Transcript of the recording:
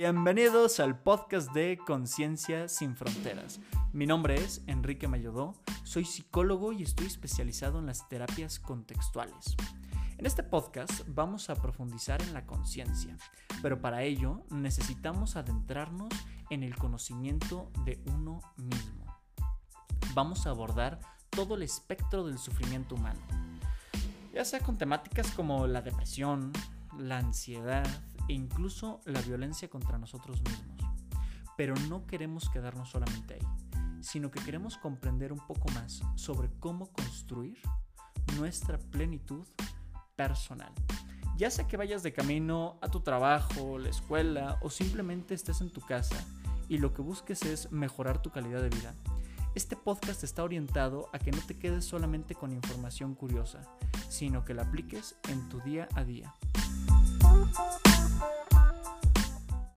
Bienvenidos al podcast de Conciencia sin Fronteras. Mi nombre es Enrique Mayodó, soy psicólogo y estoy especializado en las terapias contextuales. En este podcast vamos a profundizar en la conciencia, pero para ello necesitamos adentrarnos en el conocimiento de uno mismo. Vamos a abordar todo el espectro del sufrimiento humano, ya sea con temáticas como la depresión, la ansiedad, e incluso la violencia contra nosotros mismos. Pero no queremos quedarnos solamente ahí, sino que queremos comprender un poco más sobre cómo construir nuestra plenitud personal. Ya sea que vayas de camino a tu trabajo, la escuela o simplemente estés en tu casa y lo que busques es mejorar tu calidad de vida. Este podcast está orientado a que no te quedes solamente con información curiosa, sino que la apliques en tu día a día.